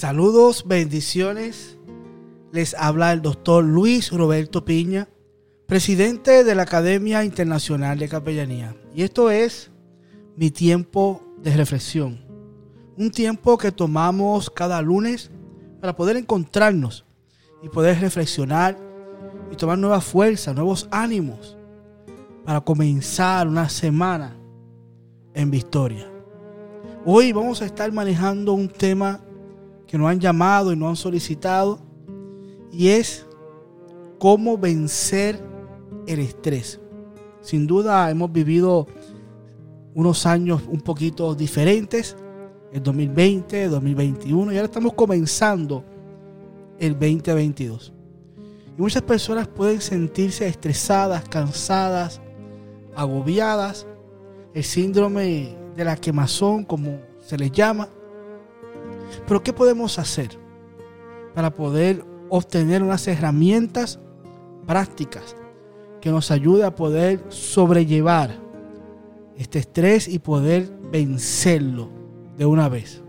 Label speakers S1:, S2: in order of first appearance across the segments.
S1: Saludos, bendiciones. Les habla el doctor Luis Roberto Piña, presidente de la Academia Internacional de Capellanía. Y esto es mi tiempo de reflexión. Un tiempo que tomamos cada lunes para poder encontrarnos y poder reflexionar y tomar nueva fuerza, nuevos ánimos para comenzar una semana en victoria. Hoy vamos a estar manejando un tema que nos han llamado y nos han solicitado y es cómo vencer el estrés. Sin duda hemos vivido unos años un poquito diferentes, el 2020, el 2021 y ahora estamos comenzando el 2022. Y muchas personas pueden sentirse estresadas, cansadas, agobiadas, el síndrome de la quemazón, como se les llama, pero ¿qué podemos hacer para poder obtener unas herramientas prácticas que nos ayude a poder sobrellevar este estrés y poder vencerlo de una vez?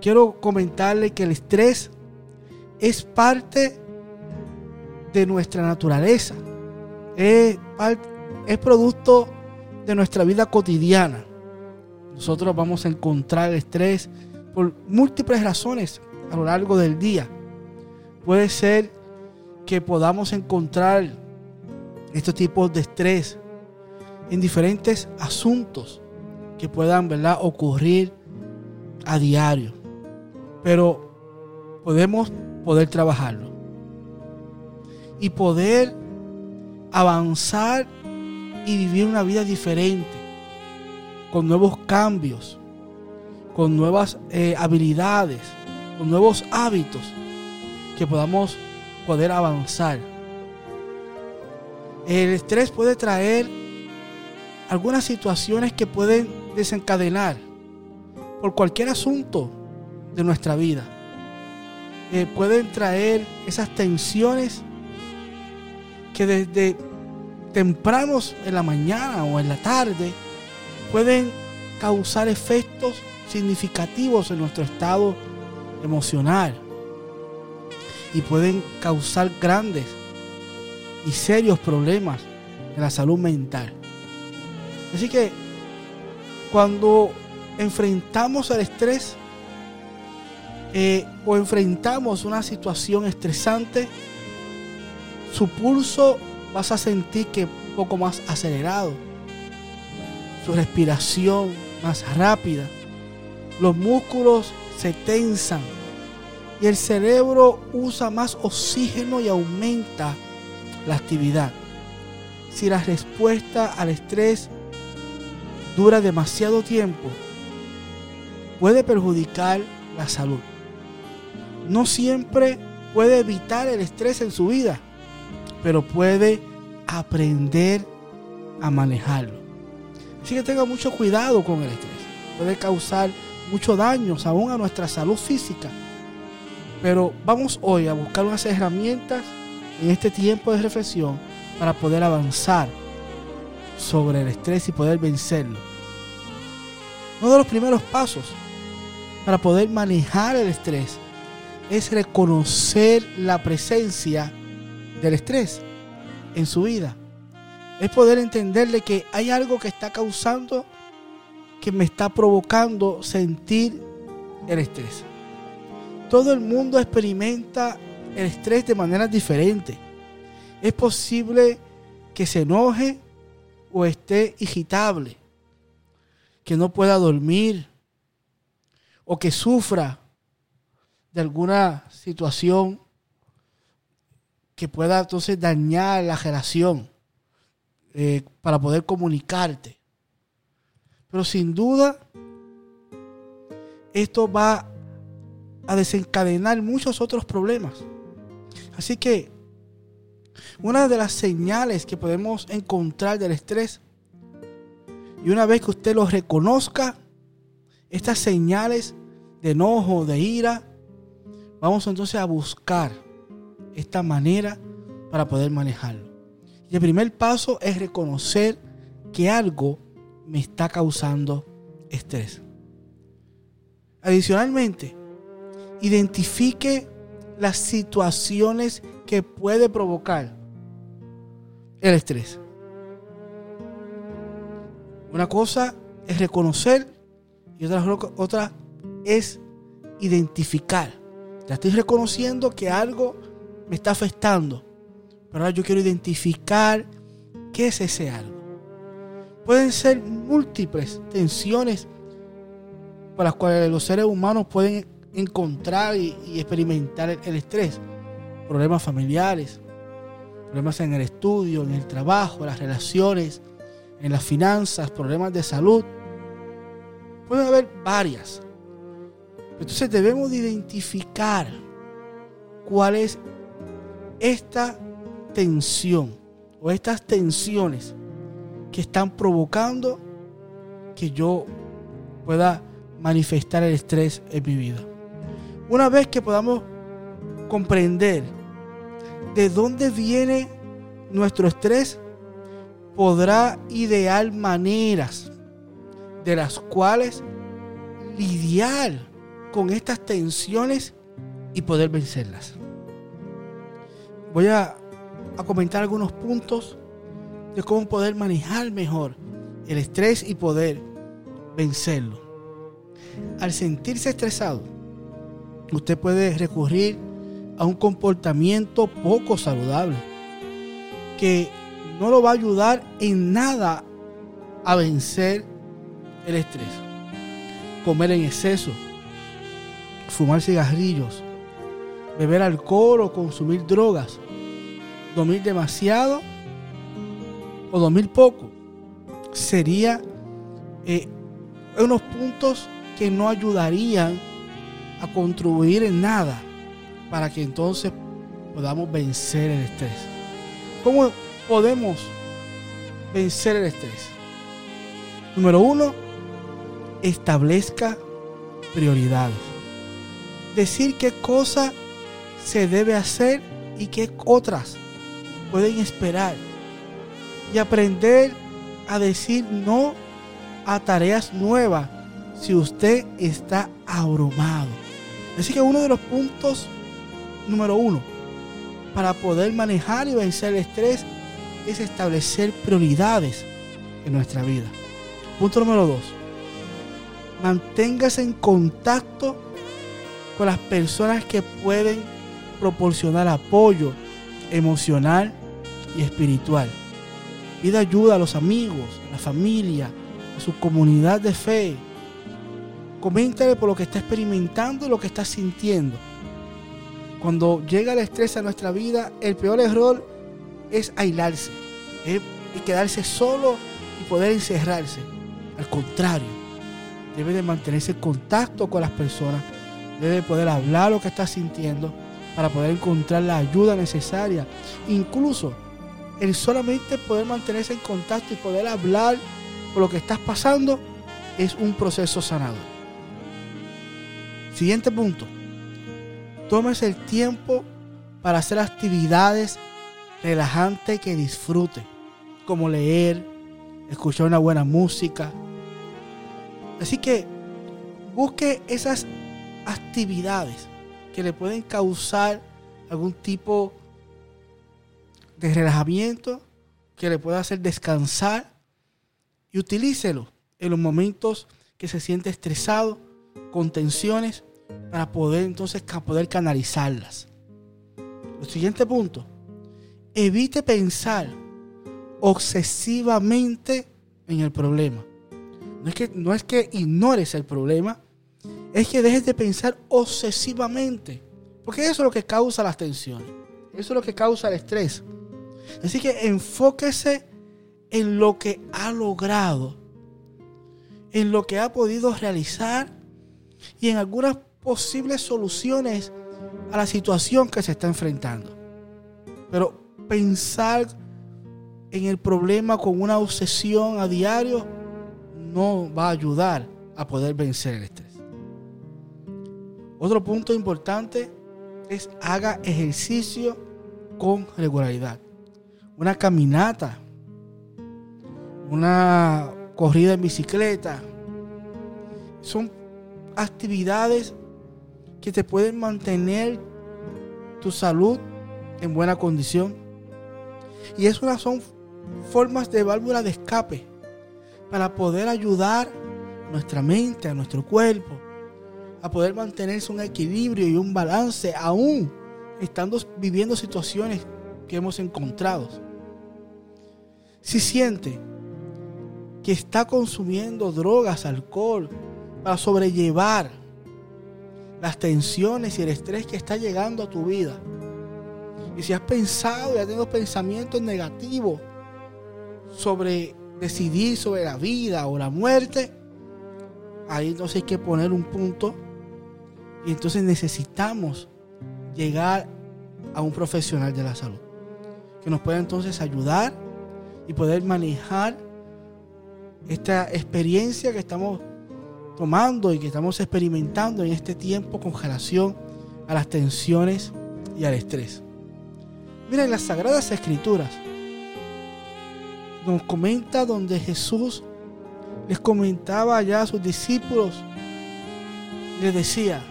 S1: Quiero comentarle que el estrés es parte de nuestra naturaleza, es, producto de nuestra vida cotidiana. Nosotros vamos a encontrar estrés por múltiples razones a lo largo del día. Puede ser que podamos encontrar estos tipos de estrés en diferentes asuntos que puedan ¿verdad? ocurrir a diario. Pero podemos poder trabajarlo. Y poder avanzar y vivir una vida diferente, con nuevos cambios, con nuevas eh, habilidades, con nuevos hábitos, que podamos poder avanzar. El estrés puede traer algunas situaciones que pueden desencadenar por cualquier asunto de nuestra vida. Eh, pueden traer esas tensiones que desde tempranos en la mañana o en la tarde pueden causar efectos significativos en nuestro estado emocional y pueden causar grandes y serios problemas en la salud mental. Así que cuando enfrentamos el estrés eh, o enfrentamos una situación estresante, su pulso vas a sentir que un poco más acelerado, su respiración más rápida, los músculos se tensan y el cerebro usa más oxígeno y aumenta la actividad. Si la respuesta al estrés dura demasiado tiempo, puede perjudicar la salud. No siempre puede evitar el estrés en su vida, pero puede aprender a manejarlo. Así que tenga mucho cuidado con el estrés. Puede causar muchos daños aún a nuestra salud física. Pero vamos hoy a buscar unas herramientas en este tiempo de reflexión para poder avanzar sobre el estrés y poder vencerlo. Uno de los primeros pasos para poder manejar el estrés es reconocer la presencia del estrés en su vida. Es poder entenderle que hay algo que está causando que me está provocando sentir el estrés. Todo el mundo experimenta el estrés de manera diferente. Es posible que se enoje o esté irritable, que no pueda dormir o que sufra de alguna situación que pueda entonces dañar la relación eh, para poder comunicarte. Pero sin duda, esto va a desencadenar muchos otros problemas. Así que una de las señales que podemos encontrar del estrés, y una vez que usted lo reconozca, estas señales de enojo, de ira, vamos entonces a buscar esta manera para poder manejarlo. El primer paso es reconocer que algo me está causando estrés. Adicionalmente, identifique las situaciones que puede provocar el estrés. Una cosa es reconocer y otra, otra es identificar. Ya estoy reconociendo que algo me está afectando. Ahora yo quiero identificar qué es ese algo. Pueden ser múltiples tensiones por las cuales los seres humanos pueden encontrar y, experimentar el, estrés. Problemas familiares, problemas en el estudio, en el trabajo, en las relaciones, en las finanzas, problemas de salud. Puede haber varias. Entonces debemos de identificar cuál es esta tensión o estas tensiones que están provocando que yo pueda manifestar el estrés en mi vida. Una vez que podamos comprender de dónde viene nuestro estrés, podrá idear maneras de las cuales lidiar con estas tensiones y poder vencerlas. Voy a, comentar algunos puntos de cómo poder manejar mejor el estrés y poder vencerlo. Al sentirse estresado, usted puede recurrir a un comportamiento poco saludable que no lo va a ayudar en nada a vencer el estrés. Comer en exceso, fumar cigarrillos, beber alcohol o consumir drogas, dormir demasiado o dormir poco, sería eh, unos puntos que no ayudarían a contribuir en nada para que entonces podamos vencer el estrés. ¿Cómo podemos vencer el estrés? Número uno, establezca prioridades. Decir qué cosa se debe hacer y qué otras pueden esperar. Y aprender a decir no a tareas nuevas si usted está abrumado. Así que uno de los puntos número uno para poder manejar y vencer el estrés es establecer prioridades en nuestra vida. Punto número dos. Manténgase en contacto con las personas que pueden proporcionar apoyo emocional y espiritual. Pida ayuda a los amigos, a la familia, a su comunidad de fe. Coméntale por lo que está experimentando y lo que está sintiendo. Cuando llega el estrés a nuestra vida, el peor error es aislarse, es quedarse solo y poder encerrarse. Al contrario, debe de mantenerse en contacto con las personas, debe poder hablar lo que está sintiendo para poder encontrar la ayuda necesaria. Incluso el solamente poder mantenerse en contacto y poder hablar por lo que estás pasando es un proceso sanador. Siguiente punto. Tómese el tiempo para hacer actividades relajantes que disfrute, como leer, escuchar una buena música. Así que busque esas actividades que le pueden causar algún tipo de relajamiento, que le pueda hacer descansar y utilícelo en los momentos que se siente estresado, con tensiones, para poder entonces poder canalizarlas. El siguiente punto, evite pensar obsesivamente en el problema. No es que, no es que ignores el problema, es que dejes de pensar obsesivamente. Porque eso es lo que causa las tensiones. Eso es lo que causa el estrés. Así que enfóquese en lo que ha logrado, en lo que ha podido realizar y en algunas posibles soluciones a la situación que se está enfrentando. Pero pensar en el problema con una obsesión a diario no va a ayudar a poder vencer el estrés. Otro punto importante es haga ejercicio con regularidad. Una caminata, una corrida en bicicleta, son actividades que te pueden mantener tu salud en buena condición. Y es una son formas de válvula de escape para poder ayudar a nuestra mente, a nuestro cuerpo, a poder mantenerse un equilibrio y un balance aún estando viviendo situaciones que hemos encontrado. Si siente que está consumiendo drogas, alcohol, para sobrellevar las tensiones y el estrés que está llegando a tu vida. Y si has pensado y has tenido pensamientos negativos sobre decidir sobre la vida o la muerte, ahí entonces hay que poner un punto y entonces necesitamos llegar a un profesional de la salud que nos pueda entonces ayudar y poder manejar esta experiencia que estamos tomando y que estamos experimentando en este tiempo con relación a las tensiones y al estrés. Miren, las Sagradas Escrituras nos comenta donde Jesús les comentaba ya a sus discípulos, les decía,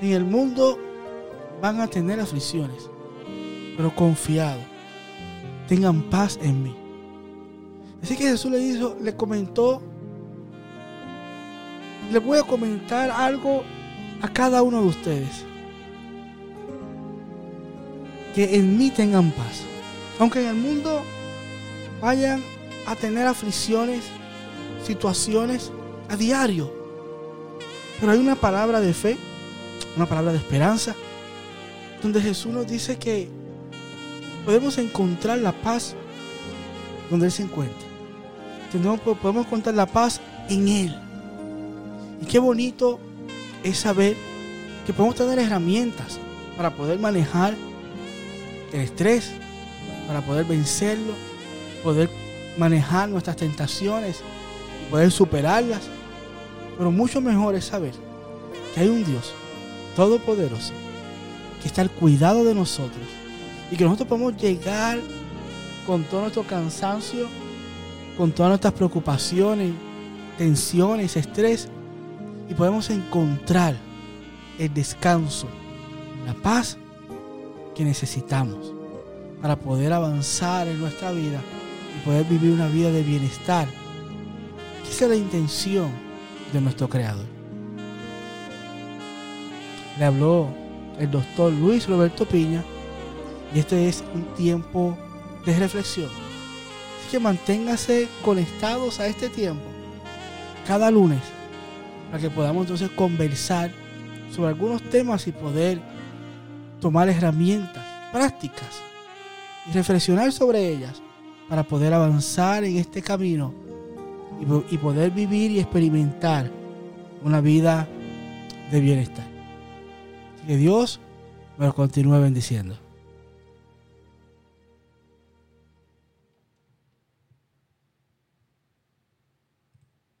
S1: en el mundo van a tener aflicciones, pero confiado, tengan paz en mí. Así que Jesús le hizo, le comentó, le voy a comentar algo a cada uno de ustedes. Que en mí tengan paz. Aunque en el mundo vayan a tener aflicciones, situaciones a diario. Pero hay una palabra de fe, una palabra de esperanza, donde Jesús nos dice que podemos encontrar la paz donde Él se encuentra podemos encontrar la paz en Él. Y qué bonito es saber que podemos tener herramientas para poder manejar el estrés, para poder vencerlo, poder manejar nuestras tentaciones, poder superarlas. Pero mucho mejor es saber que hay un Dios todopoderoso que está al cuidado de nosotros y que nosotros podemos llegar con todo nuestro cansancio con todas nuestras preocupaciones, tensiones, estrés, y podemos encontrar el descanso, la paz que necesitamos para poder avanzar en nuestra vida y poder vivir una vida de bienestar. Esa es la intención de nuestro Creador. Le habló el doctor Luis Roberto Piña y este es un tiempo de reflexión que manténgase conectados a este tiempo cada lunes para que podamos entonces conversar sobre algunos temas y poder tomar herramientas prácticas y reflexionar sobre ellas para poder avanzar en este camino y, y poder vivir y experimentar una vida de bienestar. Que Dios me lo continúe bendiciendo.